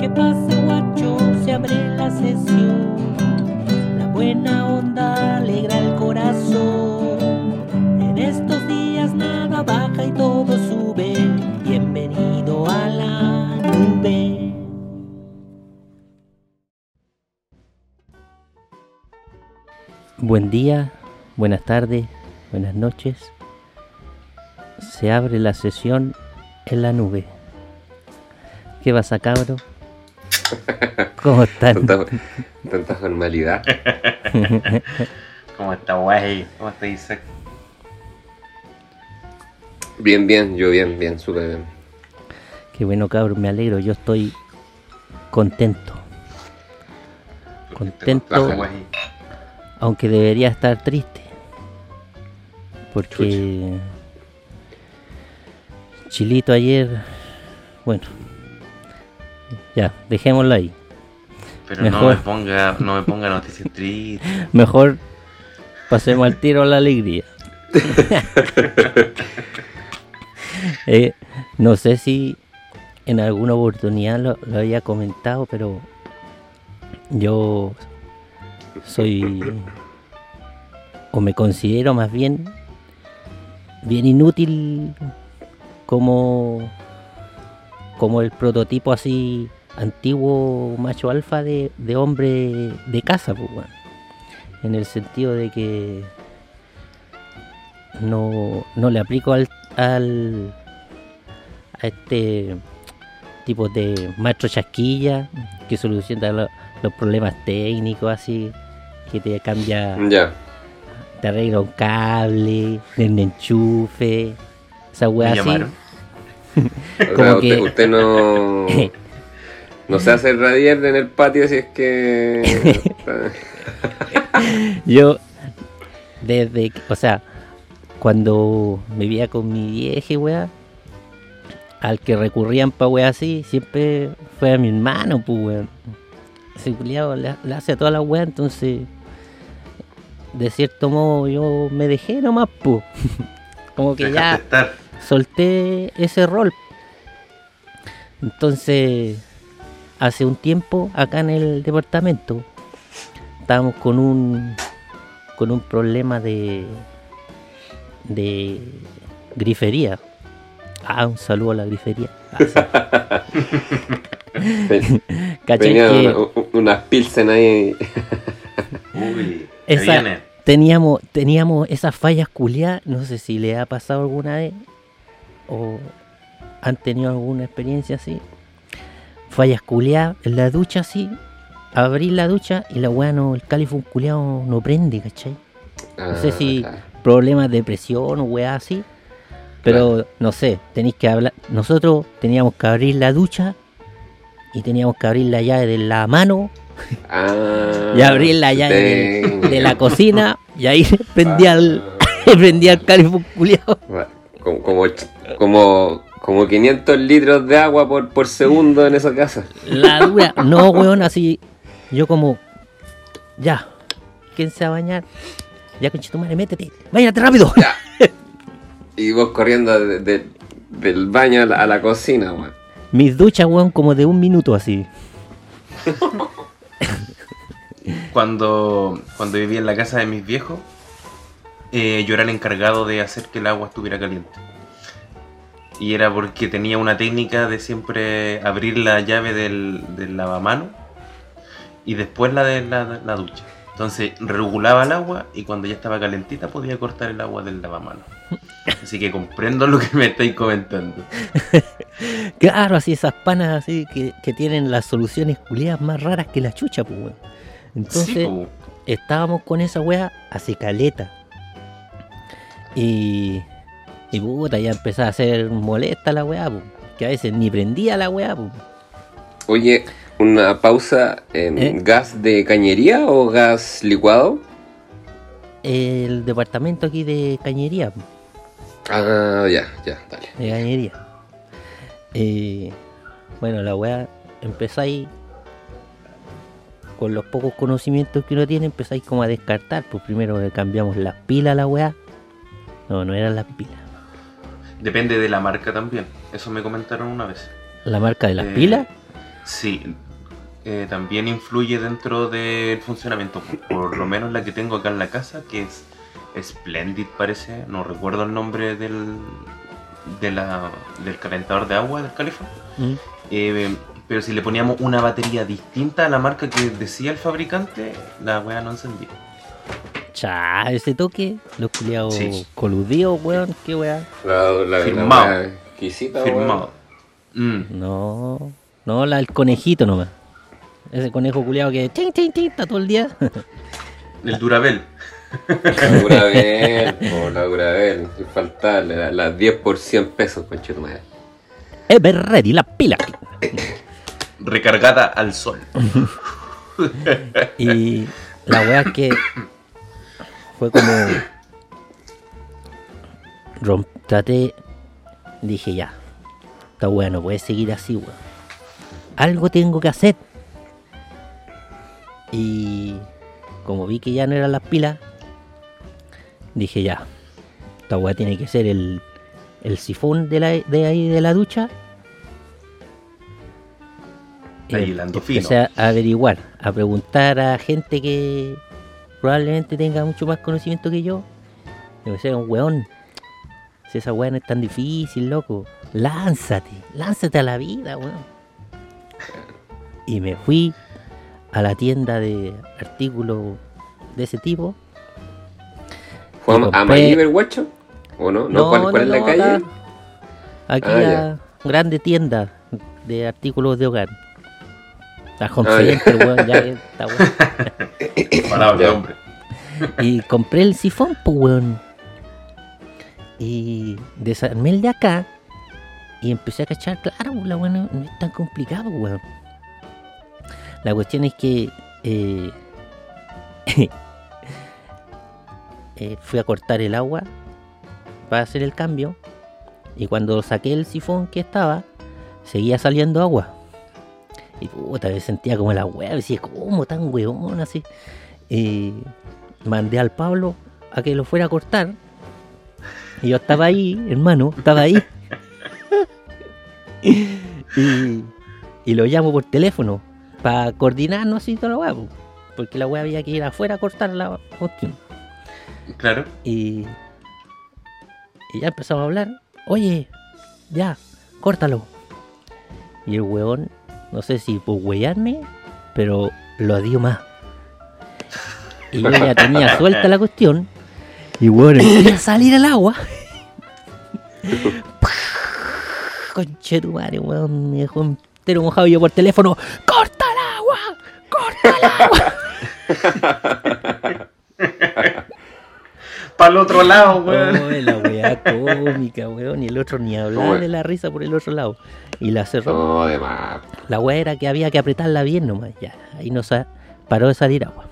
¿Qué pasa, guacho? Se abre la sesión. La buena onda alegra el corazón. En estos días nada baja y todo sube. Bienvenido a la nube. Buen día, buenas tardes, buenas noches. Se abre la sesión en la nube. ¿Qué pasa, cabro? ¿Cómo están? Tanta, tanta formalidad. ¿Cómo está, guay? ¿Cómo está, Isaac? Bien, bien, yo bien, bien, súper bien. Qué bueno, cabro, me alegro. Yo estoy contento. Contento, aunque debería estar triste. Porque Chilito ayer, bueno, ya, dejémoslo ahí. Pero no me ponga, no me ponga noticias tristes. Mejor pasemos al tiro a la alegría. Eh, no sé si en alguna oportunidad lo, lo había comentado, pero yo soy, o me considero más bien, bien inútil como, como el prototipo así antiguo macho alfa de, de hombre de casa, pues, weón. en el sentido de que no, no le aplico al, al a este tipo de maestro chasquilla que soluciona lo- los problemas técnicos así que te cambia Ya. te arregla un cable el enchufe esa wea así Como sea, que- usted, usted no. No se hace radiar en el patio si es que. Yo, desde, que- o sea, cuando me vivía con mi vieja, weá, al que recurrían pa' weá así, siempre fue a mi hermano, pues, weón. Ese culiao le, le hace a toda la weá, entonces, de cierto modo, yo me dejé nomás, pues. Como que ya estar. solté ese rol. Entonces, hace un tiempo acá en el departamento estábamos con un con un problema de de grifería. Ah, un saludo a la grifería. Ah, sí. Ven- ¿Cachai Venían que una- unas pilsen ahí. Uy, Esa- viene. teníamos teníamos esas fallas culiadas? No sé si le ha pasado alguna vez o han tenido alguna experiencia así. Fallas culiadas en la ducha así. Abrir la ducha y la weá no, el califón culiado no prende, ¿cachai? No sé Ah, si claro. problemas de presión o weá así. Pero no sé, tenéis que hablar. Nosotros teníamos que abrir la ducha y teníamos que abrir la llave de la mano Ah, y abrir la llave de, la cocina y ahí prendía el, prendía el califón Como, como, como, como 500 litros de agua por, por segundo en esa casa. La dura. No, weón, así. Yo como. Ya. ¿Quién se va a bañar? Ya, conchetumare, métete. Váyate rápido. Ya. Y vos corriendo de- de- del baño a la, a la cocina, weón. Mis duchas, weón, como de un minuto así. Cuando, cuando vivía en la casa de mis viejos, eh, yo era el encargado de hacer que el agua estuviera caliente. Y era porque tenía una técnica de siempre abrir la llave del, del lavamano y después la de la, la ducha. Entonces regulaba el agua y cuando ya estaba calentita podía cortar el agua del lavamano. Así que comprendo lo que me estáis comentando. Claro, así esas panas así que, que tienen las soluciones culiadas más raras que la chucha, pues, weón. Entonces, Sí, po. estábamos con esa weá hace caleta. Y. Y puta, ya empezaba a ser molesta la weá. Que a veces ni prendía la weá. Oye, una pausa. em, ¿Eh? ¿Gas de cañería o gas licuado? El departamento aquí de cañería, Ah, ya, ya, dale. de cañería. Eh, bueno, la weá empezáis con los pocos conocimientos que uno tiene, empezáis como a descartar. Pues primero cambiamos las pilas a la weá. No, no eran las pilas. Depende de la marca también. Eso me comentaron una vez. ¿La marca de las Eh, pilas? Sí, eh, también influye dentro del funcionamiento. Por lo menos la que tengo acá en la casa, que es Splendid parece, no recuerdo el nombre del, de la, del calentador de agua del calefón. Mm. Eh, pero si le poníamos una batería distinta a la marca que decía el fabricante, la weá no encendía. Cha, ese toque, los culiados Sí. coludidos, weón, qué weá. La, la, la Firmado. wea exquisita, weón. Mm, No, no, la del conejito nomás. Ese conejo culiado que ting, ting, ting, está todo el día. el Durabel. La Durabel, po, la Durabel. Sin faltarle, la- las 10 por 100 pesos, conche tu madre. Ever ready, la pila. Recargada al sol. Y la weá es que fue como. romp- traté. Dije ya. Esta weá no puede seguir así, weón. Algo tengo que hacer. Y como vi que ya no eran las pilas, dije ya. Esta weá tiene que ser el, el sifón de, la, de ahí de la ducha. Está Eh, hilando empecé fino. a averiguar, a preguntar a gente que probablemente tenga mucho más conocimiento que yo. Y me decía, un weón, si esa weá no es tan difícil, loco, lánzate, lánzate a la vida, weón. Y me fui a la tienda de artículos de ese tipo. ¿Fue a, a guacho? ¿O no? ¿No? ¿Cuál, cuál es la no, calle? acá- Aquí Ah, a ya. grande tienda de artículos de hogar. Home Ah, weón, ya que está weón. Palabra hombre. Y compré el sifón, pues, weón. Y desarmé el de acá. Y empecé a cachar, claro, la weón no, no es tan complicado, weón. La cuestión es que eh, eh, fui a cortar el agua para hacer el cambio. Y cuando saqué el sifón que estaba, seguía saliendo agua. Y puta, me sentía como la weá, decía, ¿cómo tan weón así? Y mandé al Pablo a que lo fuera a cortar. Y yo estaba ahí, hermano, estaba ahí. y, y lo llamo por teléfono para coordinarnos así toda la weá. po, Porque la weá había que ir afuera a cortar la cuestión. Claro. Y, y ya empezamos a hablar. Oye, ya, córtalo. Y el weón, no sé si por huearme, pero lo dio más. Y yo ya tenía suelta la cuestión. Y weón, empieza a salir el agua. Conche tu madre, weón, me dejó entero mojado yo por teléfono. ¡Corta el agua! ¡Corta el agua! Para el otro lado, weón. Oh, la weá cómica, weón. Y el otro ni hablaba de la risa por el otro lado. Y la cerró. No, de más. La weá era que había que apretarla bien nomás. Ya, ahí no sa- paró de salir agua.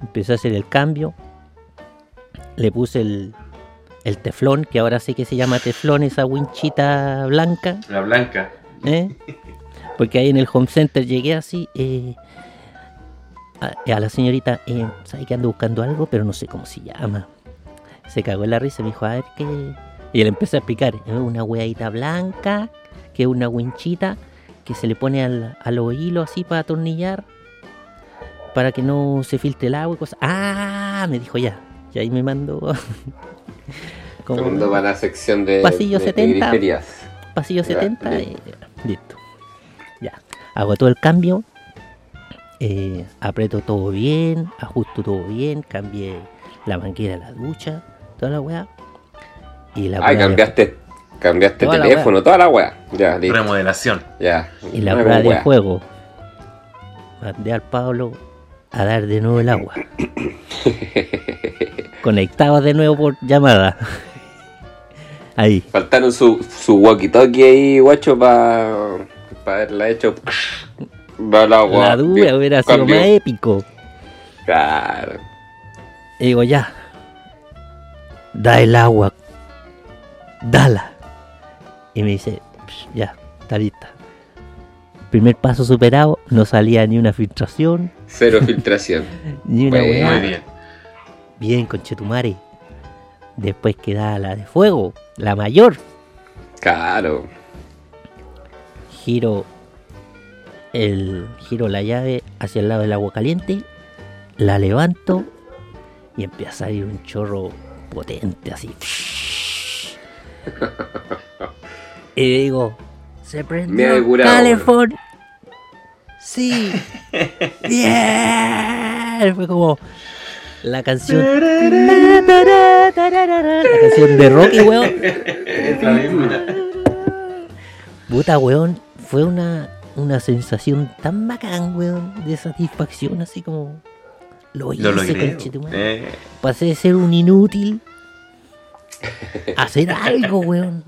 Empezó a hacer el cambio. Le puse el, el teflón, que ahora sé que se llama teflón, esa winchita blanca. La blanca. ¿eh? Porque ahí en el home center llegué así. eh, a, a la señorita, eh, ¿sabe que ando buscando algo? Pero no sé cómo se llama. Se cagó en la risa y me dijo, a ver qué. Y le empecé a explicar: una hueadita blanca, que es una winchita que se le pone al, a los hilos así para atornillar, para que no se filtre el agua y cosas. ¡Ah! Me dijo ya. Y ahí me mandó. como Segundo para la sección de, Pasillo de 70. griterías. pasillo Ya, 70 y listo. Ya. Hago todo el cambio. eh, aprieto todo bien. Ajusto todo bien. Cambié la manguera de la ducha. Toda la weá. Y la Ay, prueba de- cambiaste, Toda la teléfono, toda la weá. Ya, listo. Remodelación. Ya. y la prueba de juego. Mandé al Pablo a dar de nuevo el agua. Conectado de nuevo por llamada. Ahí. Faltaron su, su walkie-talkie ahí, guacho, para pa haberla hecho. Va el agua. La duda Bien, hubiera sido más épico. Claro. Y digo, ya. Da el agua. Dala. Y me dice, "Psh, ya, está lista. Primer paso superado, no salía ni una filtración, Cero filtración. ni una weá. Muy bien. Bien, conchetumare. Después queda la de fuego, la mayor. Claro. giro el giro la llave hacia el lado del agua caliente, la levanto y empieza a salir un chorro potente así. Y digo, se prendió calefón. Sí. Bien. Fue como la canción. La canción de Rocky, weón. Puta, weón, fue una, una sensación tan bacán, weón, de satisfacción, así como lo hice, Lo. Eh, Pasé de ser un inútil a hacer algo, weón.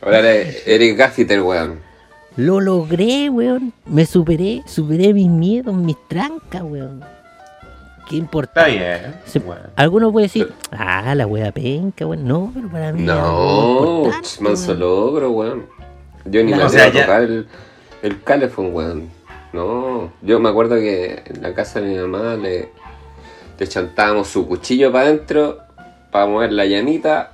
Ahora eres, eres gaffiter, weón. Lo logré, weón. Me superé, superé mis miedos, mis trancas, weón. Qué está importante. bien. Se- Bueno. Algunos pueden decir, ah, la wea penca, weón. No, pero para mí. No, manso logro, weón. Yo ni La- me sea, a ya- tocar el, el calefón, weón. No, yo me acuerdo que en la casa de mi mamá le, le chantábamos su cuchillo para adentro para mover la llamita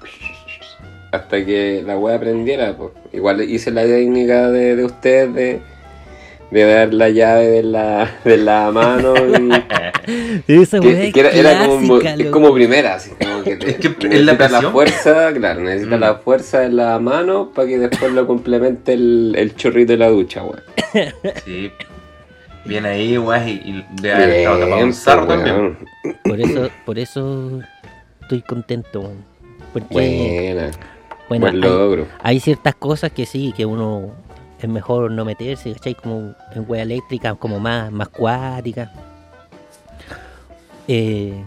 hasta que la weá prendiera. pues. Igual hice la técnica de, de usted de, de dar la llave de la, de la mano y Esa que, es que era, era como, clásica, es como primera, así como que, te- Es que la necesita la fuerza, claro, necesita Mm. la fuerza de la mano para que después lo complemente el, el chorrito de la ducha, weón. Sí. Viene ahí, weón, y, y de haber estado tapado un Bien, sarro pues, también. Por eso, por eso estoy contento, weón. Porque, Buena, bueno, buen hay, logro. hay ciertas cosas que sí, que uno es mejor no meterse, ¿cachai? Como en wea eléctrica, como más, más cuática. Eh,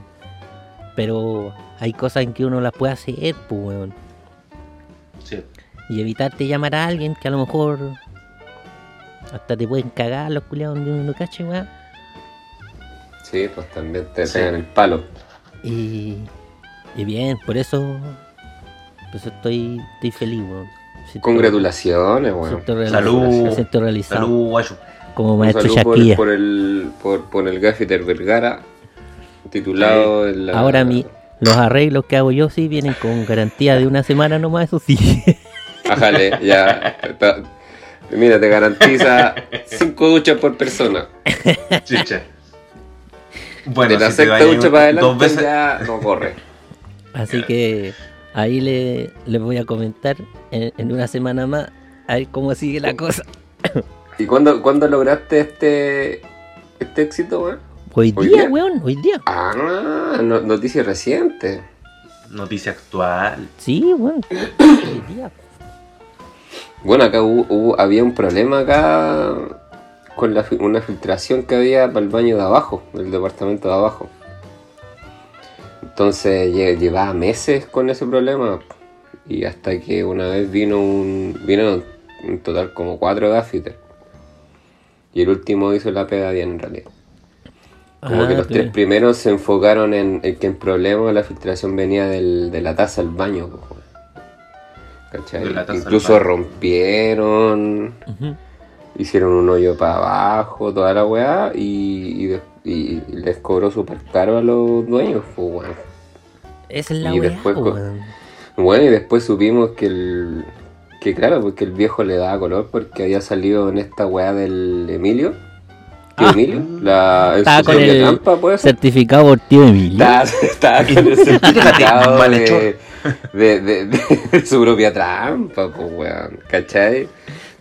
pero hay cosas en que uno las puede hacer, pues, weón. Sí. Y evitarte llamar a alguien que a lo mejor hasta te pueden cagar los culiados donde uno no cache, weón. Sí, pues también te Sí. pegan el palo. Y, y bien, por eso, por eso estoy, estoy feliz, weón. Siento- Congratulaciones, weón. siento reali- Salud. siento realizado Salud, guayo. como maestro saludo por, Shakira. por el, por, por el gaffiter Vergara, titulado en la... Ahora mi, los arreglos que hago yo sí vienen con garantía de una semana nomás, eso sí. Ájale, ya. ta- Mira, te garantiza cinco duchas por persona. Chicha. Bueno, de la si te sexta ducha para adelante dos veces, ya no corre. Así que ahí le, les voy a comentar en, en una semana más a ver cómo sigue la cosa. ¿Y cuándo, cuándo lograste este, este éxito, weón? Hoy ¿Hoy día, día? weón, hoy día. Ah, no, noticia reciente. noticia actual. Sí, weón. Hoy día. Bueno, acá hubo, hubo- había un problema acá con la, una filtración que había para el baño de abajo, del departamento de abajo. Entonces lle- llevaba meses con ese problema y hasta que una vez vino un vino en total como cuatro gaffiters y el último hizo la pega bien en realidad. Como Ah, que los tres primeros se enfocaron en, en que el problema de la filtración venía del- de la taza del baño. ¿Cachai? Incluso baño. rompieron. Hicieron un hoyo para abajo, toda la weá, y, y les cobró súper caro a los dueños. po, weón. Esa es la Y weá, después weón. Bueno, y después supimos que el. Que claro, porque el viejo le daba color porque había salido en esta weá del Emilio. ¿Tío Ah. Emilio? La, Estaba con el trampa, puede ser. certificado por tío Emilio. Estaba, estaba con el certificado de, de, de, de su propia trampa, pues weón, ¿cachai?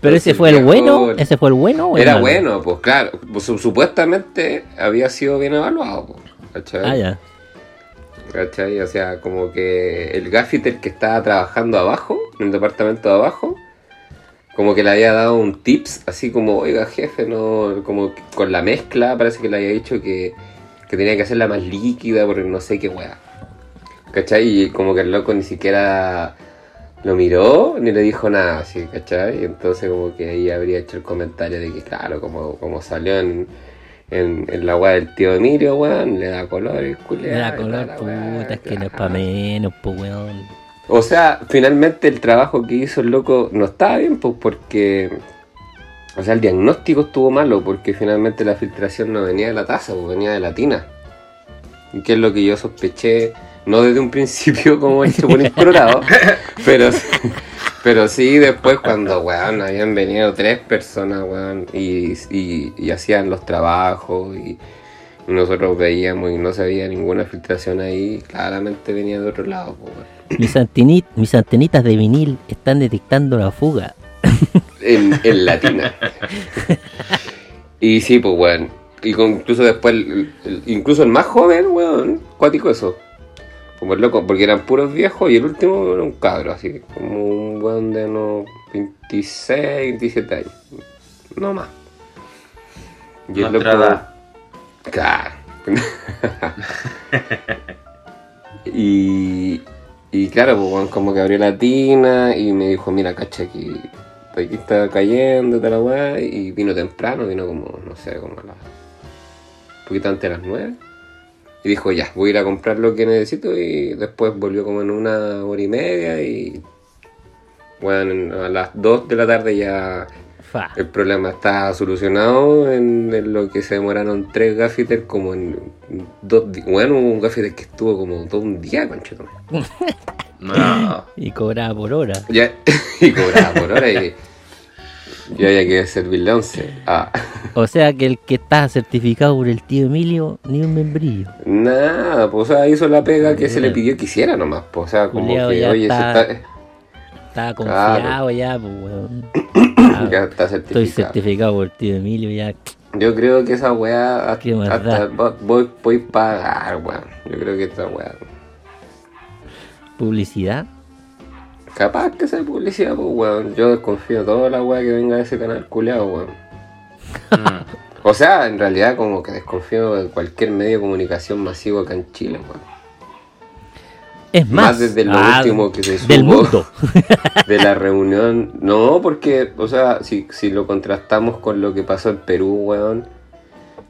Pero ese fue el bueno, ese fue el bueno o el Era malo? bueno, pues claro, pues, su- supuestamente había sido bien evaluado, pues, ¿cachai? Ah, ya. ¿Cachai? O sea, como que el gaffiter que estaba trabajando abajo, en el departamento de abajo, como que le había dado un tips, así como, oiga jefe, no, como que con la mezcla, parece que le había dicho que, que tenía que hacerla más líquida porque no sé qué weá. ¿Cachai? Y como que el loco ni siquiera lo miró ni le dijo nada, así, ¿cachai? Y entonces como que ahí habría hecho el comentario de que, claro, como, como salió en, en, en la weá del tío Emilio, weón, le da color y Me da color, puta, es que no es para menos, pues, weón. O sea, finalmente el trabajo que hizo el loco no estaba bien, pues porque. O sea, el diagnóstico estuvo malo porque finalmente la filtración no venía de la taza, pues venía de la tina. Que es lo que yo sospeché, no desde un principio como el Chapulín Colorado, pero, Pero sí, después cuando, weón, habían venido tres personas, weón, y, y, y hacían los trabajos y nosotros veíamos y no se veía ninguna filtración ahí, claramente venía de otro lado, weón. Mis, mis antenitas de vinil están detectando la fuga. en, en latina. y sí, pues, weón. Y con- incluso después, el- el- incluso el más joven, weón, cuático eso. Como el loco, porque eran puros viejos y el último era un cabro, así como un weón de unos 26, 27 años. No más. Y el Nuestra loco. edad. Claro. y, y claro, pues, como que abrió la tina y me dijo, mira, cacha, aquí, aquí está cayendo, tal weá, y vino temprano, vino como, no sé, como a las... un poquito antes de las nueve. Y dijo, ya, voy a ir a comprar lo que necesito y después volvió como en una hora y media y... Bueno, a las 2 de la tarde ya Fa. el problema está solucionado en, en lo que se demoraron tres gaffiters como en dos días. Bueno, hubo un gaffiter que estuvo como todo un día, conchetón. No. Y cobraba por hora. Ya, y cobraba por hora y yo había que servirle 11. Ah, O sea que el que está certificado por el tío Emilio, ni un membrillo. nada, pues o sea, hizo la pega que se le pidió que hiciera nomás. Pues, o sea, como Culeado que, ya oye, está- se está, Estaba Claro. confiado ya, pues weón. ya está Estoy certificado. certificado por el tío Emilio ya. Yo creo que esa weá Qué hasta, hasta vo- voy, voy a pagar, weón. Yo creo que esta weá. Publicidad. Capaz que sea publicidad, pues, weón. Yo desconfío de toda la weá que venga de ese canal culeado, weón. Mm. O sea, en realidad como que desconfío de cualquier medio de comunicación masivo acá en Chile, weón. Es más, Más desde lo ah, último que se del supo. mundo. De la reunión. No, porque, o sea, si, si lo contrastamos con lo que pasó en Perú, weón.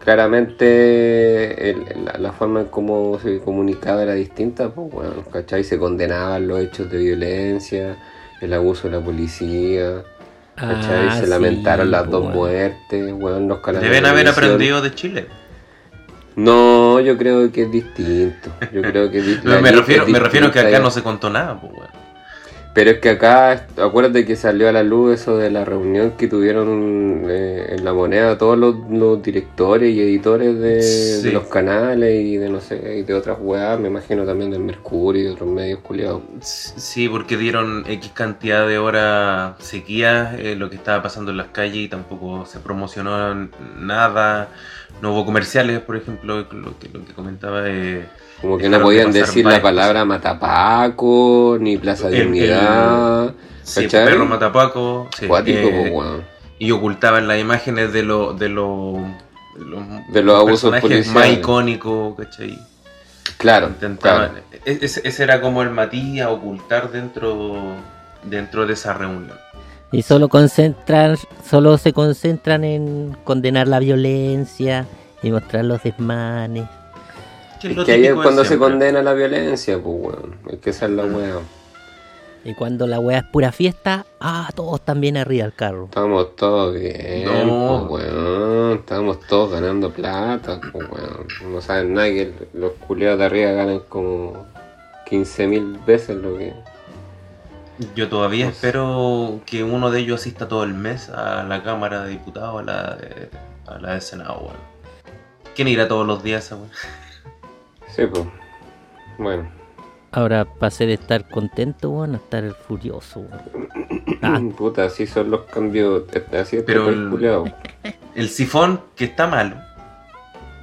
Claramente el- la, la forma en cómo se comunicaba era distinta, pues, weón. ¿Cachai? Se condenaban los hechos de violencia, el abuso de la policía. ¿Cachai? Ah, se sí, lamentaron las pues, dos muertes, weón, los Deben de haber aprendido de Chile. No, yo creo que es distinto. Yo creo que es me, refiero, es me refiero que acá no se contó nada, pues, weón. Pero es que acá, acuérdate que salió a la luz eso de la reunión que tuvieron eh, en la moneda todos los, los directores y editores de, Sí. de los canales y de no sé, y de otras weas, me imagino también del Mercurio y de otros medios culiados. Sí, porque dieron X cantidad de horas sequías eh, lo que estaba pasando en las calles y tampoco se promocionó nada. No hubo comerciales, por ejemplo, lo que, lo que comentaba. eh, Como que no de podían decir la palabra Matapaco, ni Plaza El- Dignidad. sí, ¿Cachai? Perro Matapaco. sí, Cuático, eh, pues, y ocultaban las imágenes de, lo, de, lo- de los, De los abusos personajes más policiales. icónicos, ¿cachai? Claro, Intentaban, claro. e- ese, ese era como el matiz a ocultar dentro, dentro de esa reunión. Y solo concentran, solo se concentran en condenar la violencia y mostrar los desmanes. Que Es lo que ahí es cuando se condena la violencia, pues, weón. Es que esa es la wea. Y cuando la weá es pura fiesta, ah, todos también arriba del carro. Estamos todos bien, No. pues, weón. Estamos todos ganando plata, pues, weón. No saben nada que los culiados de arriba ganan como 15 mil veces lo que. Yo todavía No sé. espero que uno de ellos asista todo el mes a la Cámara de Diputados, a la de, a la de Senado, weón. ¿Quién irá todos los días, weón? Sí, pues. Bueno. Ahora pasé de estar contento, weón, a estar furioso, weón. Ah, Puta, así son los cambios. Así es Pero el- culiado. El sifón, que está malo,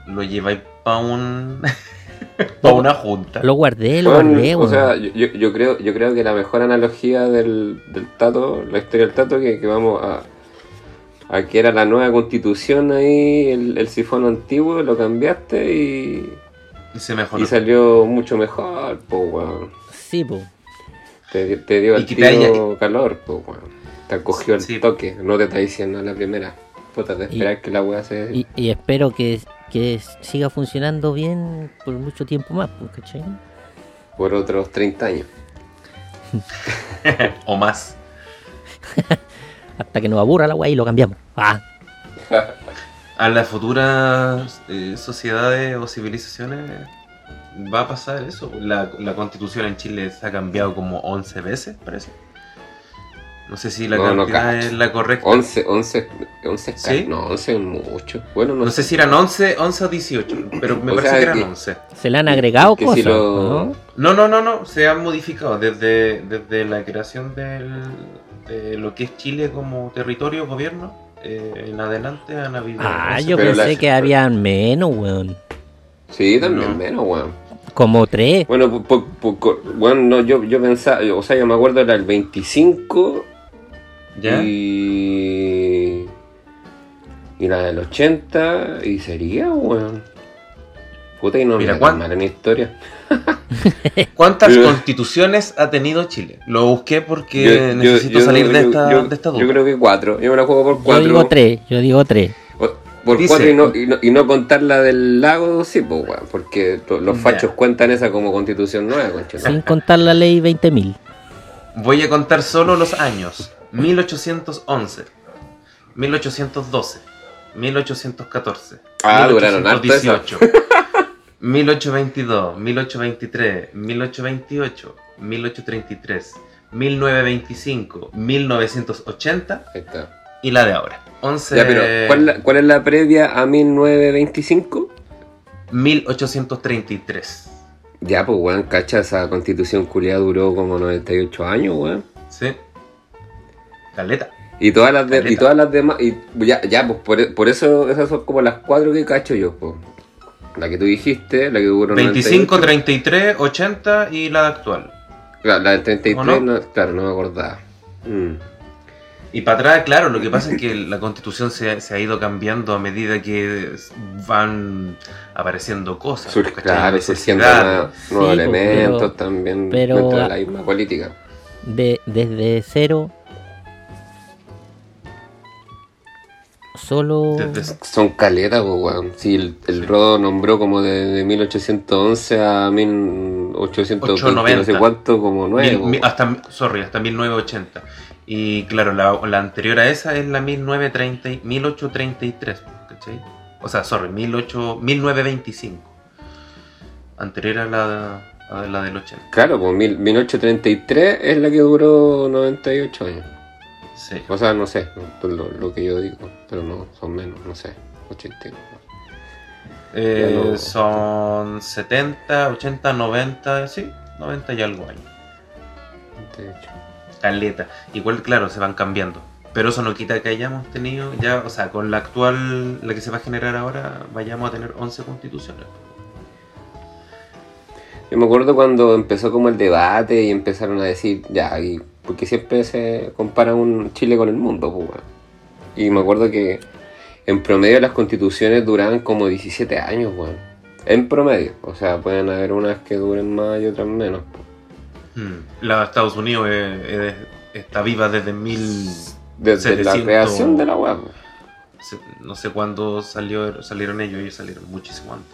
lo lleváis para un. para una junta. lo guardé, lo Weón, guardé, o sea, yo, yo- yo creo, yo creo que la mejor analogía del, del Tato, la historia del Tato, que, que vamos a, a que era la nueva constitución ahí, el, el sifón antiguo, lo cambiaste y, Y se mejoró. y salió mucho mejor, pues weón. Sí, po. Te, te dio el tiro calor, pues weón. Te acogió el Sí. toque, no te está diciendo a la primera. Puta, te Y- esperas que la weá se... Y, y espero que, que siga funcionando bien por mucho tiempo más, pues, ¿cachai? por otros 30 años. o más. Hasta que nos aburra la weá y lo cambiamos. Ah, A las futuras eh, sociedades o civilizaciones va a pasar eso. La, la constitución en Chile se ha cambiado como 11 veces, parece. No sé si la No, no cantidad cacho. es la correcta. 11, 11, 11 es ca- ¿Sí? No, 11 es mucho. Bueno, no, No sé si eran 11, 11 o 18, pero me O parece sea, que eran que- 11. Se le han agregado que cosas, si lo- ¿no? No, no, no, no, se han modificado desde, desde la creación del, de lo que es Chile como territorio, gobierno, eh, en adelante han habido... Ah, 11 yo Pero pensé la- que habían menos, weón. Sí, también No. menos, weón. Como tres. Bueno, co- bueno, no, yo, yo pensaba, o sea, yo me acuerdo era el 25 ¿Ya? y. Y la del 80 y sería, weón. Puta, y no Mira, me ¿cuán- mal en historia. ¿Cuántas Yo- constituciones ha tenido Chile? Lo busqué porque Yo- yo- necesito yo- salir de, yo- esta, yo- de esta duda. Yo creo que cuatro. Yo me la juego por Yo cuatro. digo tres, yo digo tres. Por, Dice- cuatro y no, y, no, y no contar la del lago, sí, pues, weón. Porque to- los Ya. fachos cuentan esa como constitución nueva. Sin contar la ley 20.000. Voy a contar solo los años. 1811, 1812, 1814, Ah, duraron harto 1818, 1822, 1823, 1828, 1833, 1925, 1980 Ahí está. y la de ahora. 11 Ya, pero ¿cuál, es la- ¿cuál es la previa a 1925? 1833. Ya, pues, weón, cacha, esa constitución culiada duró como 98 años, weón. ¿Sí? Caleta. Y todas las, de- y todas las demás, y ya, ya pues por, por eso esas son como las cuatro que cacho yo, pues. La que tú dijiste, la que duró 25, 98. 33, 80 y la actual. Claro, la del 33, ¿O no? no? claro, no me acordaba. Mm. Y para atrás, claro, lo que pasa es que la constitución se, se ha ido cambiando a medida que van apareciendo cosas. Sur- claro, surgiendo nuevos, Sí, elementos pero- también pero- dentro de la misma política. De, desde cero. Solo. Son caletas, pues, weón. Si el, el Sí. Rodo nombró como de, de 1811 a 1820, no sé 890. cuánto, como mil- nuevo. mi- hasta, sorry, hasta 1980. Y claro, la, la anterior a esa es la 1930, y- 1833, ¿cachai? O sea, sorry, 18, 1925. Anterior a la, a la del 80. Claro, pues mil- 1833 es la que duró 98 años. Sí. O sea, no sé, no, lo, lo que yo digo, pero no, son menos, no sé, 89. Eh, no- son 70, 80, 90, sí, 90 y algo años. 98. Caleta. Igual, claro, se van cambiando. Pero eso no quita que hayamos tenido ya, o sea, con la actual, la que se va a generar ahora, vayamos a tener 11 constituciones. Yo me acuerdo cuando empezó como el debate y empezaron a decir, ya, y porque siempre se compara un Chile con el mundo, pues, weón. Y me acuerdo que en promedio las constituciones duraban como 17 años, weón. En promedio, o sea, pueden haber unas que duren más y otras menos. pues. Hmm. La de Estados Unidos está viva desde mil... Desde la 700. creación de la web. No sé cuándo salió, salieron ellos, ellos salieron muchísimo antes.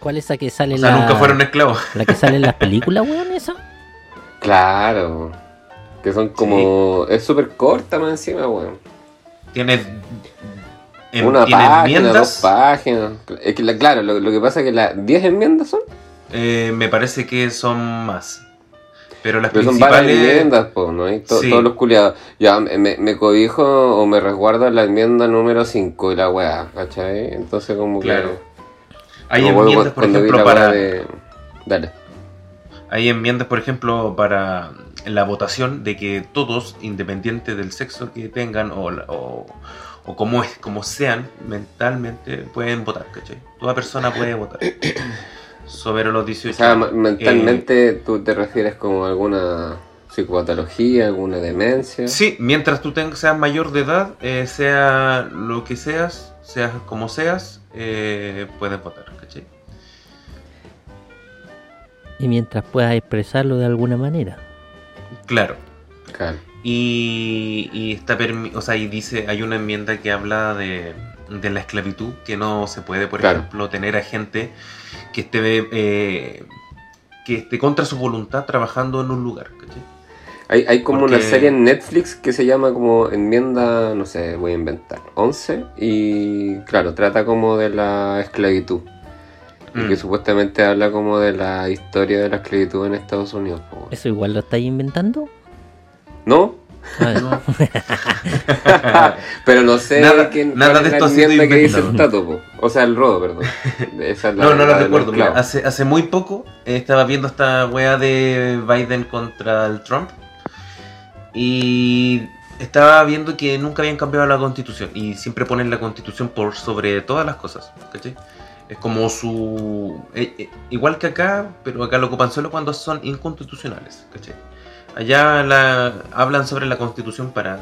¿Cuál es esa que sale O sea, la. nunca fueron esclavos. La que sale en las películas, weón, esa? Claro. Que son como... Es súper corta más encima, weón. Tiene, en- Una tiene página, enmiendas. dos páginas. Es que, la- claro, lo, lo que pasa es que las 10 enmiendas son. eh, me parece que son más. Pero las Pero son varias principales... enmiendas, pues, ¿no? hay to- Sí. todos los culiados. Ya, me, me cobijo o me resguardo la enmienda número 5 y la weá, ¿cachai? Entonces, como que. Claro. Hay como enmiendas, por ejemplo, para... de- Dale. Hay enmiendas, por ejemplo, para la votación de que todos, independiente del sexo que tengan o, la- o, o como, es, como sean mentalmente, pueden votar, ¿cachai? Toda persona puede votar. Sobre los O 18 sea, años. ma- mentalmente tú te refieres como a alguna psicopatología, alguna demencia. Sí, mientras tú ten- seas mayor de edad, eh, sea lo que seas, seas como seas, eh, puedes votar, ¿cachai? Y mientras puedas expresarlo de alguna manera. Claro. Claro. Y, y está o sea, y dice, hay una enmienda que habla de, de la esclavitud, que no se puede, por Claro. ejemplo, tener a gente que esté eh, que esté contra su voluntad trabajando en un lugar, ¿cachai? Hay, hay como Porque- una serie en Netflix que se llama como enmienda, no sé, voy a inventar, 11. Y claro, trata como de la esclavitud. Y Mm. que supuestamente habla como de la historia de la esclavitud en Estados Unidos. po. ¿Eso igual lo estáis inventando? No, Ah, Pero no sé Nada- quién, nada cuál de es esto ha sido que dice el. Tato, po. O sea, el Rodo, perdón. Esa es la- No, no lo recuerdo. Mira, hace, hace muy poco eh, estaba viendo esta wea de Biden contra el Trump. Y estaba viendo que nunca habían cambiado la constitución. Y siempre ponen la constitución por sobre todas las cosas. ¿cachai? Es como su. eh, eh, igual que acá, pero acá lo ocupan solo cuando son inconstitucionales. ¿cachai? Allá la, hablan sobre la constitución para,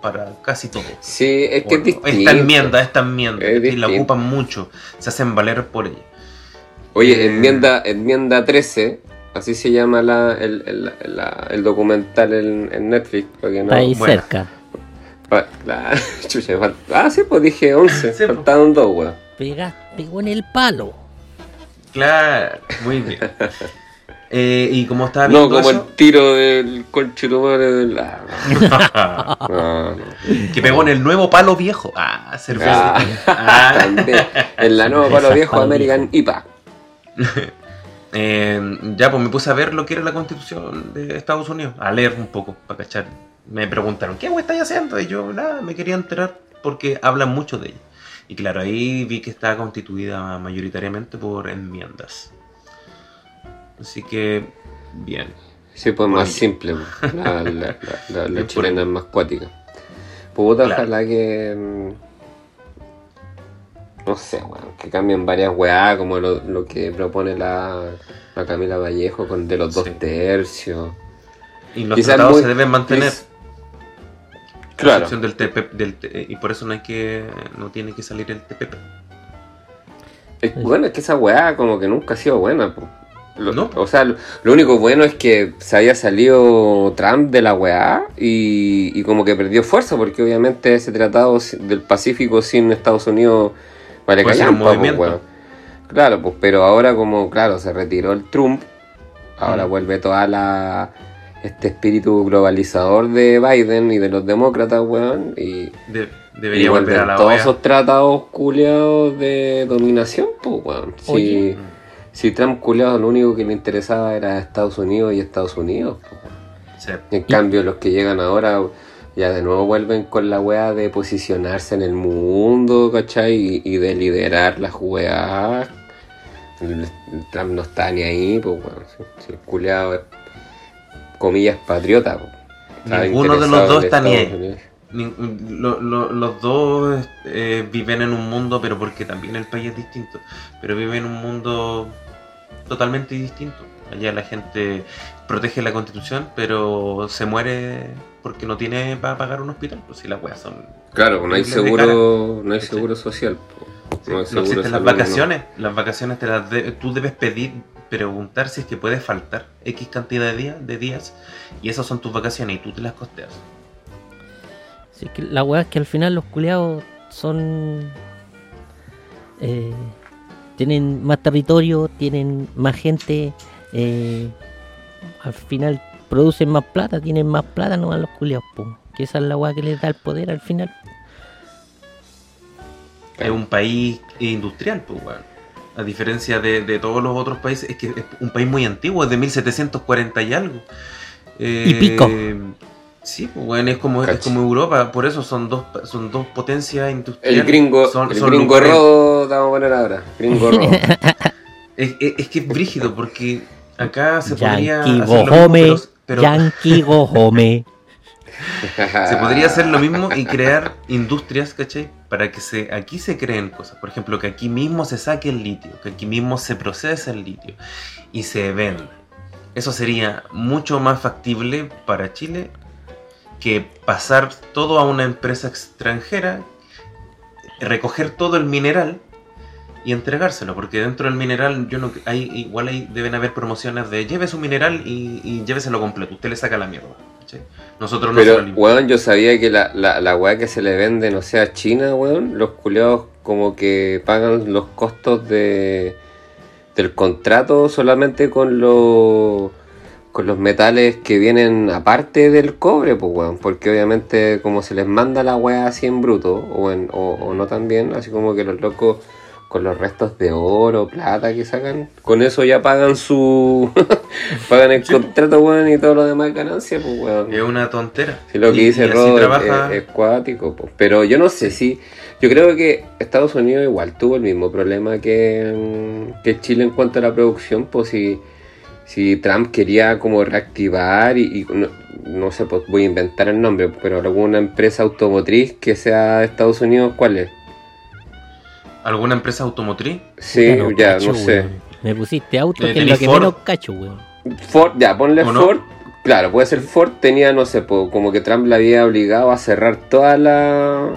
para casi todo. Sí, es que es Bueno, distinto. esta enmienda, esta enmienda. Es la ocupan mucho. Se hacen valer por ella. Oye, Eh. enmienda, enmienda 13, así se llama la, el, el, la- el documental en, en Netflix. Para que no, Está ahí cerca. la- chucha, ah, sí, pues dije 11. Sí, pues. faltaban dos, weón. Pega, pegó en el palo. Claro, muy bien. Eh, y como estaba No, como eso, el tiro del conchetumare del. Ah, no, no. que pegó en el nuevo palo viejo. Ah, cerveza. Ah, Ah. En la nueva palo viejo Palo American IPA. Eh, ya, pues me puse a ver lo que era la constitución de Estados Unidos, a leer un poco, para cachar. Me preguntaron, ¿qué güey estáis haciendo? Y yo, nada, me quería enterar porque hablan mucho de ella. Y claro, ahí vi que está constituida mayoritariamente por enmiendas. Así que, bien. Sí, pues más Oye. simple. pues. La, la, chilena es más cuática. Puta, Claro. ojalá que. mm, No sé, weón, que cambien varias weá, como lo, lo que propone la, la Camila Vallejo con de los dos tercios. Y los Quizás tratados muy- se deben mantener. Claro. excepción del TPP, del y por eso no hay que no tiene que salir el TPP. Es- bueno, es que esa weá como que nunca ha sido buena. Lo- No. O sea, lo, lo único bueno es que se había salido Trump de la weá y, y como que perdió fuerza porque obviamente ese tratado del Pacífico sin Estados Unidos vale movimiento. weón. Claro, pues pero ahora como, claro, se retiró el Trump, ahora Mm. vuelve toda la este espíritu globalizador de Biden y de los demócratas, weón, y, De- y debería volver vuelven a la todos esos tratados culiados de dominación, pues, weón. Si, Oye. si Trump culiado lo único que le interesaba era Estados Unidos y Estados Unidos, pues, weón. Sí. En cambio, los que llegan ahora ya de nuevo vuelven con la weá de posicionarse en el mundo, ¿cachai? Y, y de liderar las weas. Trump no está ni ahí, pues, weón. Si, si el culiado es, comillas, patriota, pues. Ninguno de los dos está ni lo- lo- los dos eh, viven en un mundo, pero porque también el país es distinto, pero viven en un mundo totalmente distinto. Allá la gente protege la constitución, pero se muere porque no tiene para pagar un hospital. Pues si las weas son. Claro, no hay seguro, no hay seguro social. po. Sí, No existen las no. vacaciones. Las vacaciones te las de- tú debes pedir, preguntar si es que puedes faltar X cantidad de días, de días, y esas son tus vacaciones y tú te las costeas. Así que la weá es que al final los culeados son. eh, tienen más territorio, tienen más gente. eh, al final producen más plata, tienen más plata, no a los culeados, po. Que esa es la weá que les da el poder al final. Es un país industrial, pues, weón. A diferencia de, de todos los otros países, es que es un país muy antiguo, es de 1740 y algo. Eh, Y pico. Sí, pues, weón, es como, es como Europa, por eso son dos, son dos potencias industriales. El gringo, Son- el son gringo lugares- rodo, vamos a poner ahora. Gringo rodo. Es, es- es que es brígido, porque acá se podría. Yankee pero- pero- Yankee Gojome. Se podría hacer lo mismo y crear industrias, ¿cachai? Para que se, aquí se creen cosas. Por ejemplo, que aquí mismo se saque el litio, que aquí mismo se procese el litio y se venda. Eso sería mucho más factible para Chile que pasar todo a una empresa extranjera, recoger todo el mineral y entregárselo, porque dentro del mineral yo no hay igual hay, deben haber promociones de lleve su mineral y, y lléveselo completo, usted le saca la mierda. ¿Cachai? Nosotros no se Pero, lo weón, yo sabía que la, la, la weá que se le vende, no sé, a China, weón, los culeados como que pagan los costos de del contrato solamente con los con los metales que vienen aparte del cobre, pues weón, porque obviamente como se les manda la weá así en bruto, o, en, o, o no tan bien, así como que los locos con los restos de oro, plata que sacan, con eso ya pagan su. pagan el contrato, weón, y todo lo demás ganancias, pues, weón. Es una tontera. Si lo que Y- dice y así Rod trabaja- es, es cuático, pues. pero yo no sé si. Yo creo que Estados Unidos igual tuvo el mismo problema que, mm, que Chile en cuanto a la producción, pues si, si Trump quería como reactivar y, y no, no sé, pues voy a inventar el nombre, pero alguna empresa automotriz que sea de Estados Unidos, ¿cuál es? ¿Alguna empresa automotriz? Sí, ya, cacho, no sé. weón. Me pusiste auto, que es lo que Ford. menos cacho, weón. Ford, ya, ponle. Ford. Claro, puede ser Ford, tenía, no sé, pues, como que Trump le había obligado a cerrar toda la,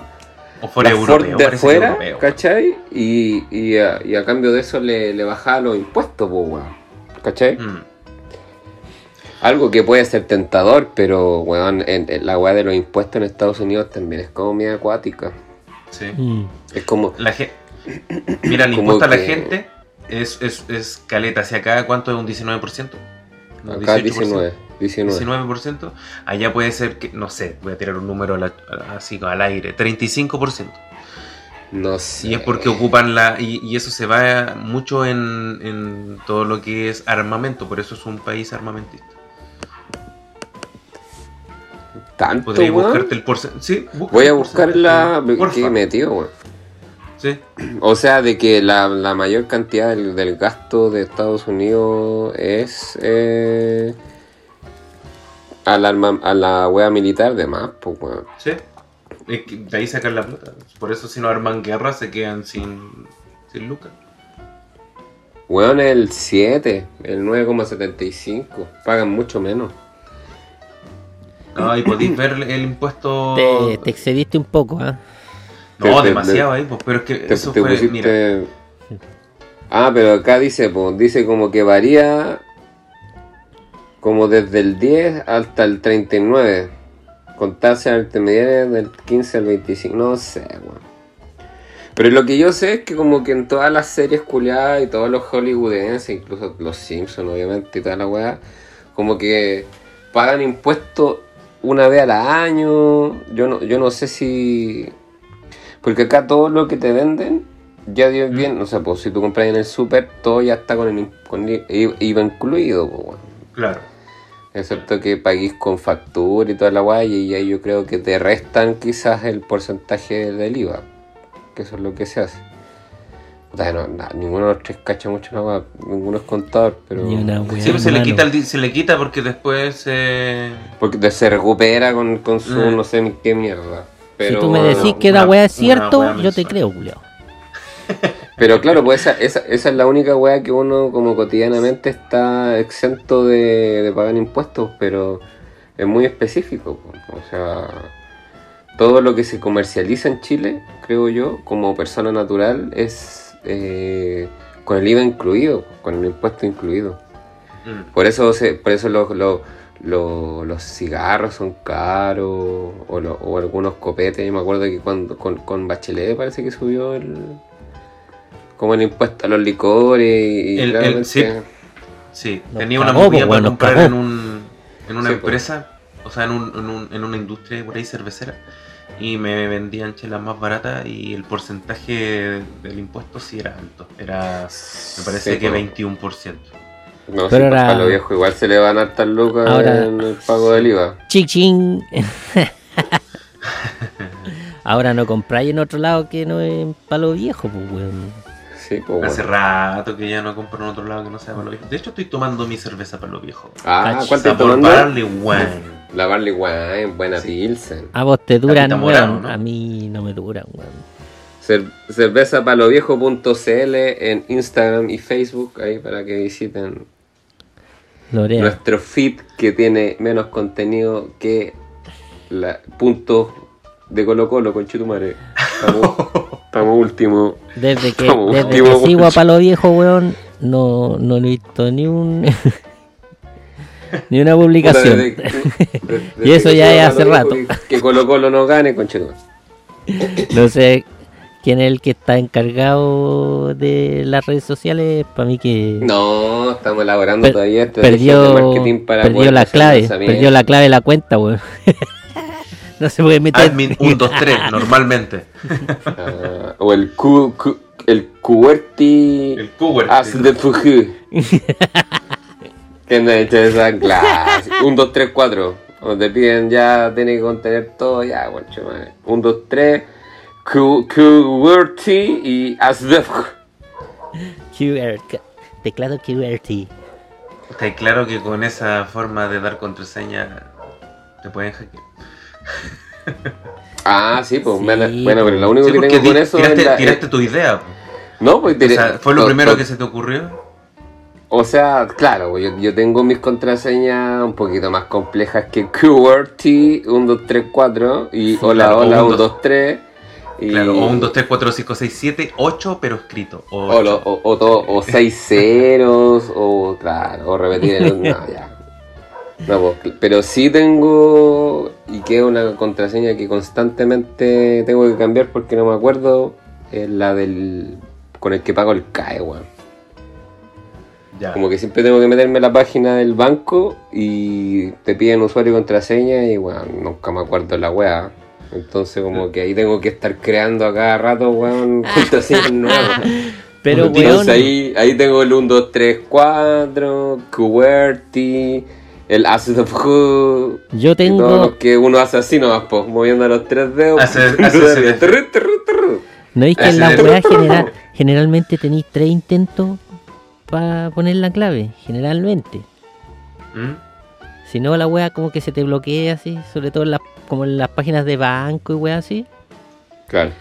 ¿O fuera la europeo? Ford de afuera, europeo. ¿cachai? Y, y, a, y a cambio de eso le, le bajaba los impuestos, pues, weón. ¿Cachai? Mm. Algo que puede ser tentador, pero, weón, en, en la weá de los impuestos en Estados Unidos también es como media acuática. Sí. Mm. Es como, La ge- Mira, el Como impuesto a la que- gente es, es, es caleta. Hacia acá, ¿cuánto es un 19%? No, acá 18%. 19, 19. 19%. Allá puede ser que, no sé, voy a tirar un número así al aire, 35%. No sé. Y es porque ocupan la. Y, y eso se va mucho en, en todo lo que es armamento, por eso es un país armamentista. ¿Tanto, Podrías weón? buscarte el porcentaje. Sí, Voy a buscar la... porfa. ¿Qué metido, weón? Sí. O sea, de que la, la mayor cantidad del, del gasto de Estados Unidos es eh, a, la arma- a la wea militar de más, pues, weón. Sí. Es que de ahí sacan la plata. Por eso si no arman guerra se quedan sin, sin lucas. Weón, el 7, el 9,75. Pagan mucho menos. No, y podéis ver el impuesto. Te, te excediste un poco, ¿ah? No, te- te- demasiado ahí, pues, pero es que Te, eso te fue. pusiste- Mira, Ah, pero acá dice, pues, dice como que varía como desde el 10 hasta el 39. Con tasas intermediarias del 15 al 25. No sé, weón. Pero lo que yo sé es que como que en todas las series culiadas y todos los hollywoodenses, incluso los Simpsons obviamente y toda la weá, como que pagan impuestos una vez al año. Yo no, yo no sé si... Porque acá todo lo que te venden ya dio Mm. bien, o sea, pues si tú compras en el super, todo ya está con el con IVA incluido, pues, claro. Excepto que paguís con factura y toda la guay, y ahí yo creo que te restan quizás el porcentaje del IVA. Que eso es lo que se hace. O sea, no, ninguno de los tres cacha mucho la guay, ninguno es contador, pero. Ni una Sí, pues se le, quita el se le quita porque después. eh, Porque se recupera con, con su Mm. no sé ni qué mierda. Si tú me decís no, que la weá es cierto, yo te creo, culiao. pero claro, pues esa, esa, esa es la única weá que uno como cotidianamente está exento de, de pagar impuestos, pero es muy específico. O sea, todo lo que se comercializa en Chile, creo yo, como persona natural, es eh, con el IVA incluido, con el impuesto incluido. mm, Por eso, se, por eso los, los, los, los cigarros son caros, o, lo- o algunos copetes. Yo me acuerdo que cuando con, con Bachelet parece que subió el como el impuesto a los licores y, El- el- sí. Sí, Nos tenía una movida po, para comprar cagó. en, un, en una Sí, po. empresa, o sea, en, un, en, un- en una industria por ahí cervecera, y me vendían chelas más baratas y el porcentaje del impuesto sí era alto, era, me parece Sí, que po. 21%. No, Pero pues, ahora- para los viejos igual se le van a hartar lucas Ahora- en el pago del IVA. Chichín. Ahora no compráis en otro lado que no es palo viejo, pues, weón. Sí, pues Hace rato que ya no compro en otro lado que no sea para lo viejo. De hecho, estoy tomando mi cerveza para lo viejo. Ah, ¿cuál estás tomando? Barley Wine. La Barley Wine, buena Sí. Pilsen. A vos te duran, weón. A mí no me duran, weón. Cer cervezapaloviejo.cl en Instagram y Facebook, ahí para que visiten Lorea. nuestro feed que tiene menos contenido que la punto de Colo Colo con Chitumare. Estamos, estamos último. Desde que, desde último, que sigo a palo viejo, weón, no, no he visto ni un. ni una publicación. Puta, desde- desde Y eso ya es hace rato. Que, que Colo Colo no gane con Chitumare. No sé quién es el que está encargado de las redes sociales. Para mí que No, estamos elaborando Per- todavía de perdió, marketing para perdió la clave. Perdió la clave de la cuenta, weón. no se puede meter. Admin 123, normalmente. Ah, o el Q, Q- el QWERTY El que no he hecho esa clase. 1, 2, 3, 4. Cuando te piden ya, tiene que contener todo, ya, guacho, madre. 1, 2, 3, Q- QWERTY y as the fuji. QR, teclado QWERTY. Está claro que con esa forma de dar contraseña te pueden hackear. Ah, sí, pues, Sí, bueno, bueno, pero lo único Sí, que tengo con eso tiraste, es la- tiraste tu idea. No, pues O sea, fue lo to- primero to- que se te ocurrió. O sea, claro, yo, yo tengo mis contraseñas un poquito más complejas que QWERTY 1, 2, 3, 4 y hola, Claro, hola, un 1, dos- 2, 3. Y, Claro, o un 2, 3, 4, 5, 6, 7, 8, pero escrito. O o, lo- o, o todo- o seis ceros, o claro, o repetir el. No, ya. No, pues, pero sí tengo, y que es una contraseña que constantemente tengo que cambiar porque no me acuerdo, es la del. con el que pago el CAE, weón. ya. Como que siempre tengo que meterme a la página del banco y te piden usuario y contraseña y bueno, nunca me acuerdo la weá. Entonces como que ahí tengo que estar creando a cada rato, weón, contraseñas nuevas. Pero, Entonces weón, ahí, ahí tengo el 1, 2, 3, 4, QWERTY, el Acid of Who, yo y todos los tengo. que uno hace así nomás, pues, moviendo los tres dedos. ¿No es que en la weá general, generalmente tenéis tres intentos para poner la clave? Generalmente. ¿Mm? Si no, la weá como que se te bloquea así, sobre todo en las, como en las páginas de banco y weá así. Claro.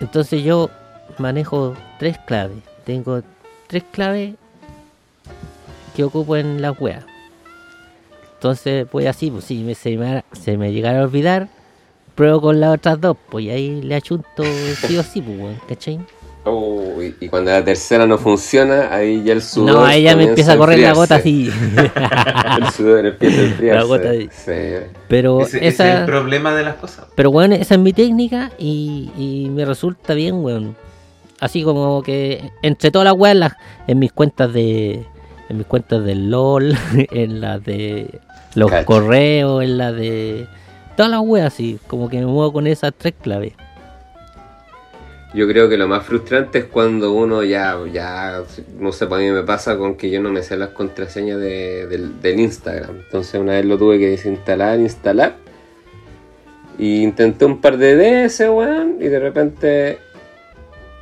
Entonces yo manejo tres claves. Tengo tres claves que ocupo en las weas. Entonces voy así, pues si me, se, me, se me llegara a olvidar, pruebo con las otras dos, pues y ahí le achunto sí o sí, pues ¿cachai? Oh, y, y cuando la tercera no funciona, ahí ya el sudor. No, ahí ya me empieza a correr la gota así. El sudor empieza a enfriarse. La gota ahí. Sí. Pero Ese, ese es el problema de las cosas. Pero bueno, esa es mi técnica y, y me resulta bien, weón. Así como que entre todas las weas, en, las- en mis cuentas de. En mis cuentas del LOL, en las de los Cacho. correos, en las de. Todas las weas así, como que me muevo con esas tres claves. Yo creo que lo más frustrante es cuando uno ya, ya, no sé, para mí me pasa con que yo no me sé las contraseñas de- del, Instagram. Entonces una vez lo tuve que desinstalar, instalar. Y intenté un par de veces, weón, y de repente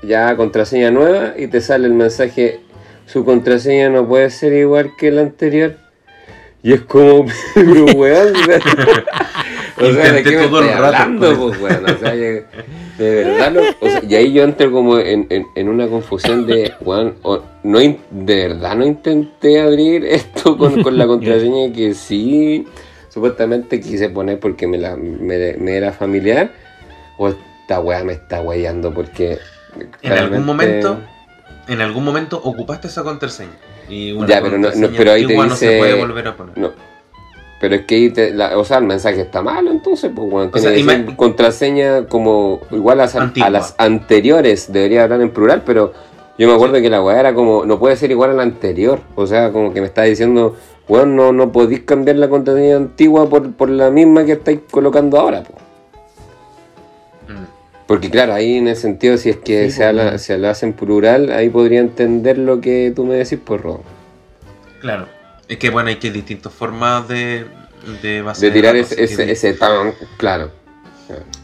ya contraseña nueva y te sale el mensaje, su contraseña no puede ser igual que la anterior. Y es como, pero weón, o sea, ¿de qué me estoy hablando, con pues, weón? O sea, de verdad, no, o sea, y ahí yo entro como en, en- en una confusión de, weón, o- no, de verdad no intenté abrir esto con, con la contraseña que sí, supuestamente quise poner porque me, la, me, me era familiar, o esta weá me está weyando porque... En algún momento, en algún momento ocupaste esa contraseña. Y una Ya, pero no- pero ahí te antigua no dice- se puede volver a poner. No. Pero es que ahí te, la- o sea, el mensaje está malo, entonces, pues, bueno, O sea, contraseña como igual a, las anteriores, debería hablar en plural, pero yo me acuerdo que la weá era como, no puede ser igual a la anterior, o sea, como que me está diciendo, weón, no, no podéis cambiar la contraseña antigua por, por la misma que estáis colocando ahora, pues. Porque claro, ahí en ese sentido, si es que Sí, se, pues, habla, se lo hace en plural, ahí podría entender lo que tú me decís, por Robo. Claro. Es que bueno, hay que distintas formas de, de base De tirar datos, ese, así ese, que- ese tan, claro.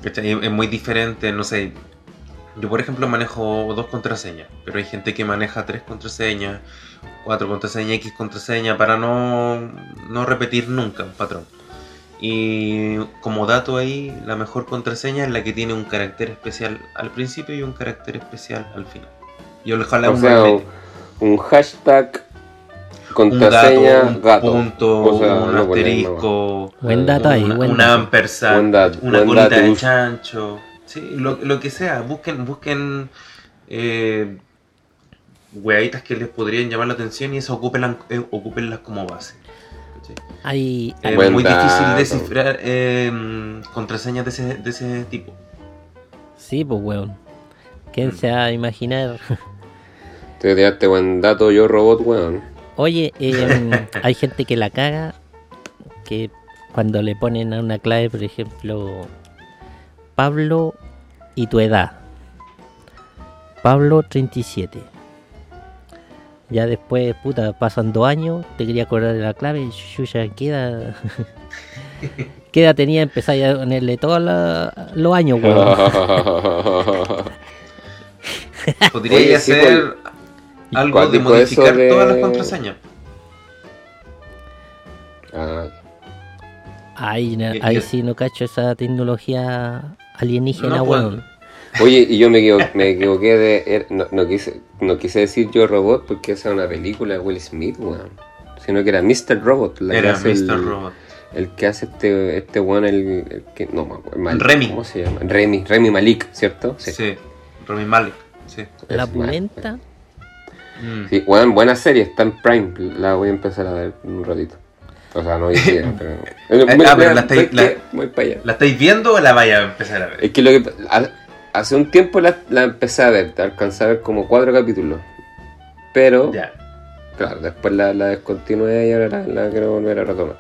¿cachai? Es muy diferente, no sé. Yo, por ejemplo, manejo dos contraseñas, pero hay gente que maneja tres contraseñas, cuatro contraseñas, X contraseña, para no, no repetir nunca un patrón. Y como dato ahí, la mejor contraseña es la que tiene un carácter especial al principio y un carácter especial al final. Y ojalá O un sea, un, un hashtag, un contraseña, un gato. punto, O sea, un no asterisco, Buen dato ahí, una, buen una dato. ampersand, dato, una buen colita dato. de chancho, sí, lo, lo que sea, busquen, busquen eh, weaditas que les podrían llamar la atención y eso ocúpenlas, eh, ocúpenlas como base. ¿Cachai? Hay, Es Buen muy difícil descifrar eh, contraseñas de ese, de ese tipo. sí, pues weón. ¿Quién se va a imaginar? Te tiraste buen dato, yo robot, weón. Oye, em, hay gente que la caga, que cuando le ponen a una clave, por ejemplo, Pablo y tu edad. Pablo 37. Ya después, puta, pasan dos años, te quería acordar de la clave, Yuya, queda. ¿Qué edad tenía? Empezar a ponerle todos los años, weón. Podría Oye, sí, hacer algo de modificar de- todas las contraseñas. Ah, Ahí, na- Y- ahí y- sí no cacho esa tecnología alienígena, No, pues, weón. Oye, y yo me equivoqué, me equivoqué de. er- No, no quise, no quise decir yo robot porque esa es una película de Will Smith, weón. Sino que era Mr. Robot. La que Era hace Mr. el, Robot. El que hace este, este weón, el, el que. No me acuerdo. Malik, Remy. ¿Cómo se llama? Remy, Remy Malik, ¿cierto? Sí. Rami Malek. Sí. La pulenta. Mm. Sí, weón, buena serie, está en Prime. La voy a empezar a ver en un ratito. O sea, no hoy día, pero. ah, pero la estáis- ¿sabes la- qué? Voy para allá. ¿La estáis viendo o la vaya a empezar a ver? Es que lo que. Hace un tiempo la, la empecé a ver, alcancé a ver como cuatro capítulos. Pero, Ya. claro, después la, la descontinué y ahora la, la quiero volver a retomar.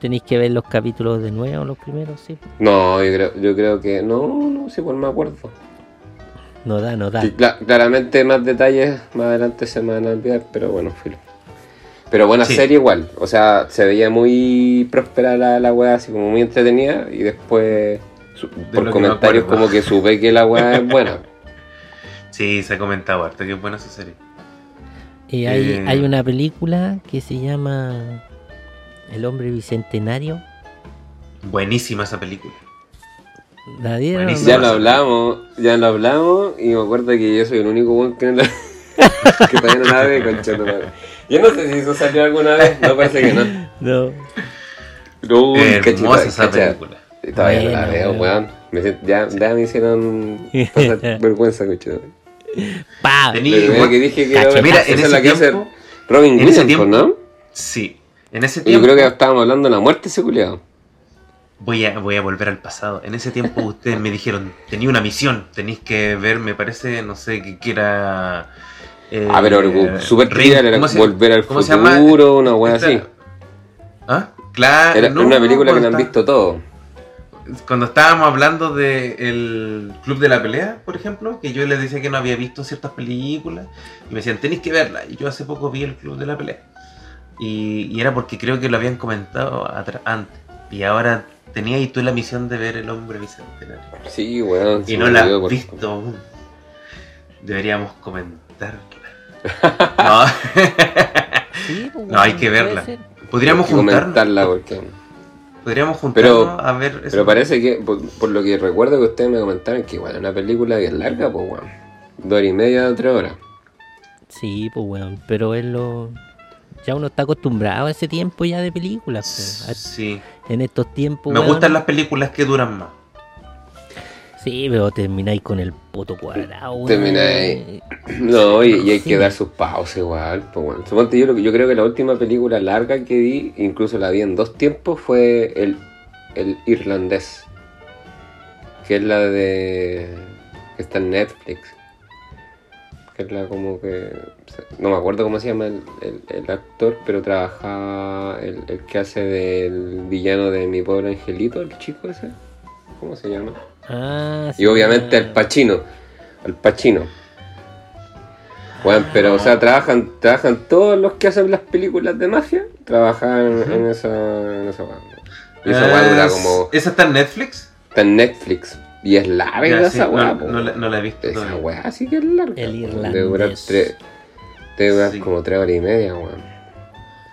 Tenéis que ver los capítulos de nuevo, los primeros, sí. No, yo creo, yo creo que. No, no, sí, pues me acuerdo. No da, no da. Sí, claramente más detalles más adelante se me van a enviar, pero bueno, filo. Pero buena Sí. serie igual. O sea, se veía muy próspera la, la weá, así como muy entretenida. Y después, por comentarios, como que supe que la weá es buena. Sí, se ha comentado harto que es buena esa serie. Y hay, Eh. hay una película que se llama El hombre bicentenario. Buenísima esa película. ¿La vieron? Ya lo hablamos, ya lo hablamos. Y me acuerdo que yo soy el único weón que, no la- que todavía no la ve. Yo no sé si eso salió alguna vez, no parece que no. No. No, Hermosa esa cacha. película. Todavía no la Buena, veo, weón. weón. Me siento- ya, ya me hicieron pasar vergüenza, coche. ¡Pa! Tení- que dije que mira, esa en es ese la que hace tiempo- Robin en ese Williams, tiempo- ¿no? Sí. En ese Yo tiempo. creo que estábamos hablando de la muerte ese culiado. Voy a, voy a volver al pasado. En ese tiempo ustedes me dijeron, tenía una misión, tenéis que ver, me parece, no sé, que, que era... eh, ah, pero super Ring- trivial, era ¿cómo se- volver al futuro, una wea Esta- así. ¿Ah? Claro. Era no, una película que no han visto todo. Cuando estábamos hablando del Club de la Pelea, por ejemplo, que yo les decía que no había visto ciertas películas, y me decían, tenéis que verla. Y yo hace poco vi el Club de la Pelea. Y, y era porque creo que lo habían comentado antes. Y ahora tenía ahí tú la misión de ver El Hombre Bicentenario. Sí, weón. se Y no la has por- visto aún. Deberíamos comentarla. No, Sí, pues, No, hay que verla. podríamos Hay que juntarnos. comentarla porque... Podríamos juntarnos Pero- a ver eso. Pero parece que, por, por lo que recuerdo que ustedes me comentaron, que igual es una película que es larga, pues weón. Dos horas y media, tres horas. Sí, pues weón, pero es lo... Ya uno está acostumbrado a ese tiempo ya de películas. pues. Sí. En estos tiempos, Me weón. gustan las películas que duran más. Sí, pero termináis con el poto cuadrado. Termináis. No, y, y hay Sí. que dar sus pausas igual. Pues bueno. Suponte, yo, yo creo que la última película larga que vi, incluso la vi en dos tiempos, fue el, el irlandés. Que es la de. que está en Netflix. Que es la como que. No me acuerdo cómo se llama el, el- el actor, pero trabaja el, el que hace del villano de mi pobre angelito, el chico ese. ¿Cómo se llama? Ah, sí, Y obviamente ah. el Pachino. El Pachino. Bueno, pero o sea, trabajan, trabajan todos los que hacen las películas de mafia, trabajan en esa, en esa. Y esa dura Es- como. ¿Esa está en Netflix? Está en Netflix. Y es larga Ya, sí, esa no- weá, no, la, no la he visto Esa todavía. weá sí que es larga. El irlandés. Debe durar tres. Debe durar Sí. como tres horas y media, weón.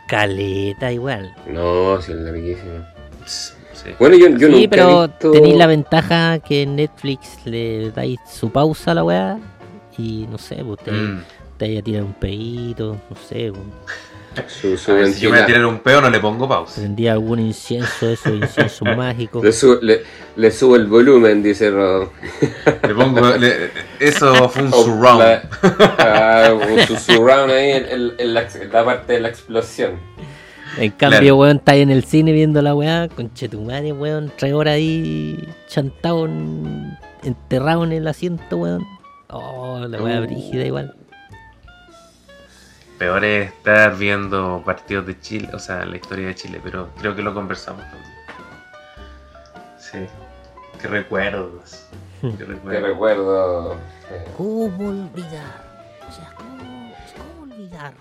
Caleta igual. No, si es larguísima. Sí. Bueno, yo, yo sí, nunca pero he visto. tenéis la ventaja que en Netflix le dais su pausa a la weá. Y no sé, pues te, Mm. te vaya a tirar un pedito, no sé, pues, Su, su A ver, si yo me voy a tirar un peo, no le pongo pausa. prendía algún incienso, esos inciensos mágicos. le, su- le, le subo el volumen, dice Rodo. Le pongo. le- eso fue un O surround. la- ah, un su- surround ahí en, en- en la, en la parte de la explosión. En cambio, Claro. weón, está ahí en el cine viendo la weá, con Chetumare, weón, tres horas ahí chantado, en- enterrado en el asiento, weón. Oh, la weá Uh. brígida igual. Peor es estar viendo partidos de Chile, o sea, la historia de Chile, pero creo que lo conversamos también. Sí. Qué recuerdos. Qué Te recuerdos. recuerdo. eh, ¿Cómo olvidar? O sea, ¿cómo, cómo olvidar?